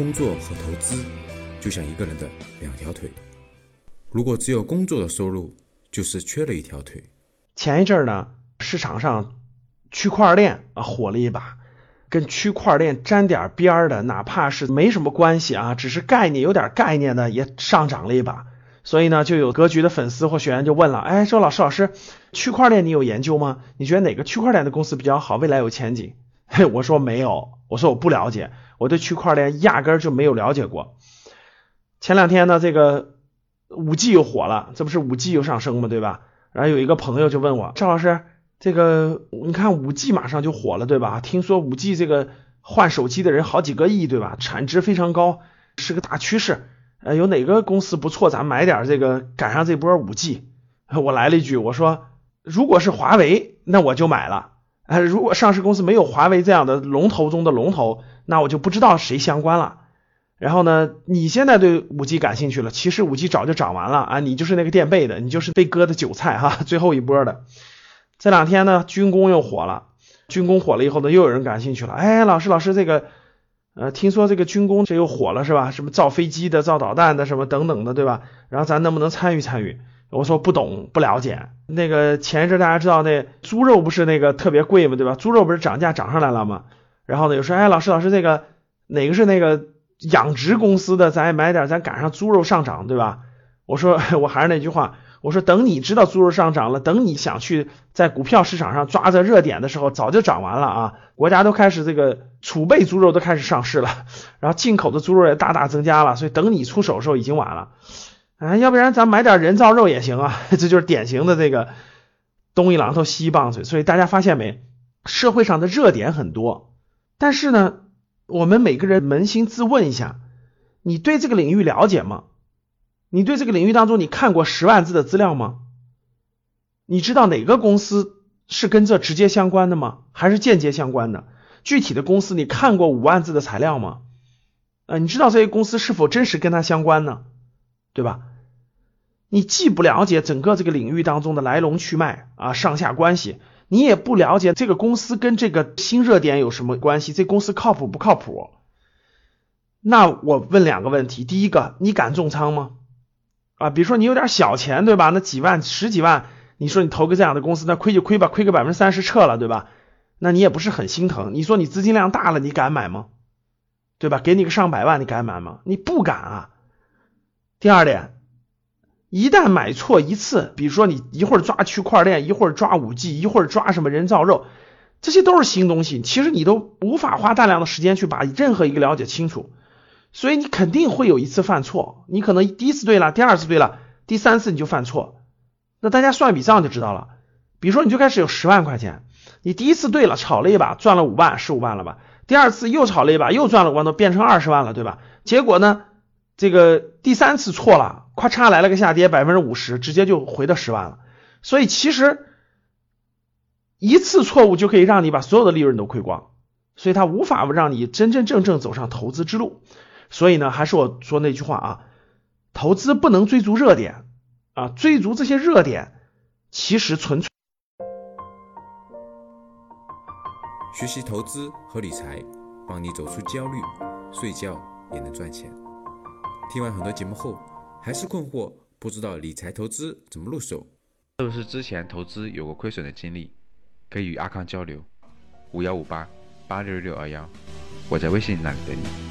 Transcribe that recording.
工作和投资就像一个人的两条腿，如果只有工作的收入，就是缺了一条腿。前一阵儿呢，市场上区块链啊火了一把，跟区块链沾点边儿的，哪怕是没什么关系啊，只是概念有点概念的，也上涨了一把。所以呢，就有格局的粉丝或学员就问了，哎，周老师老师，区块链你有研究吗？你觉得哪个区块链的公司比较好，未来有前景？我说没有，我说我不了解，我对区块链压根儿就没有了解过。前两天呢，这个五 G 又火了，这不是五 G 又上升吗？对吧？然后有一个朋友就问我，赵老师，这个你看五 G 马上就火了，对吧？听说五 G 这个换手机的人好几个亿，对吧？产值非常高，是个大趋势。呃，有哪个公司不错，咱买点这个赶上这波五 G。我来了一句，我说如果是华为，那我就买了。呃，如果上市公司没有华为这样的龙头中的龙头，那我就不知道谁相关了。然后呢，你现在对五 G 感兴趣了，其实五 G 早就涨完了啊，你就是那个垫背的，你就是被割的韭菜哈，最后一波的。这两天呢，军工又火了，军工火了以后呢，又有人感兴趣了。哎，老师老师这个。呃，听说这个军工这又火了是吧？什么造飞机的、造导弹的，什么等等的，对吧？然后咱能不能参与参与？我说不懂，不了解。那个前一阵大家知道那猪肉不是那个特别贵吗？对吧？猪肉不是涨价涨上来了吗？然后呢，有说，哎，老师老师，这个哪个是那个养殖公司的？咱也买点，咱赶上猪肉上涨，对吧？我说，我还是那句话。我说等你知道猪肉上涨了，等你想去在股票市场上抓着热点的时候，早就涨完了啊！国家都开始这个储备猪肉都开始上市了，然后进口的猪肉也大大增加了，所以等你出手的时候已经晚了。哎，要不然咱买点人造肉也行啊！这就是典型的这个东一榔头西一棒槌。所以大家发现没？社会上的热点很多，但是呢，我们每个人扪心自问一下，你对这个领域了解吗？你对这个领域当中，你看过十万字的资料吗？你知道哪个公司是跟这直接相关的吗？还是间接相关的？具体的公司你看过五万字的材料吗？呃，你知道这些公司是否真实跟它相关呢？对吧？你既不了解整个这个领域当中的来龙去脉啊，上下关系，你也不了解这个公司跟这个新热点有什么关系，这公司靠谱不靠谱？那我问两个问题：第一个，你敢重仓吗？啊，比如说你有点小钱，对吧？那几万、十几万，你说你投个这样的公司，那亏就亏吧，亏个百分之三十撤了，对吧？那你也不是很心疼。你说你资金量大了，你敢买吗？对吧？给你个上百万，你敢买吗？你不敢啊。第二点，一旦买错一次，比如说你一会儿抓区块链，一会儿抓五 G，一会儿抓什么人造肉，这些都是新东西，其实你都无法花大量的时间去把任何一个了解清楚。所以你肯定会有一次犯错，你可能第一次对了，第二次对了，第三次你就犯错。那大家算笔账就知道了。比如说你就开始有十万块钱，你第一次对了，炒了一把赚了五万，十五万了吧？第二次又炒了一把，又赚了五万多，变成二十万了，对吧？结果呢，这个第三次错了，咔嚓来了个下跌，百分之五十，直接就回到十万了。所以其实一次错误就可以让你把所有的利润都亏光，所以它无法让你真真正正走上投资之路。所以呢，还是我说那句话啊，投资不能追逐热点啊，追逐这些热点，其实纯粹学习投资和理财，帮你走出焦虑，睡觉也能赚钱。听完很多节目后，还是困惑，不知道理财投资怎么入手？是不是之前投资有过亏损的经历？可以与阿康交流，五幺五八八六六二幺，我在微信那里等你。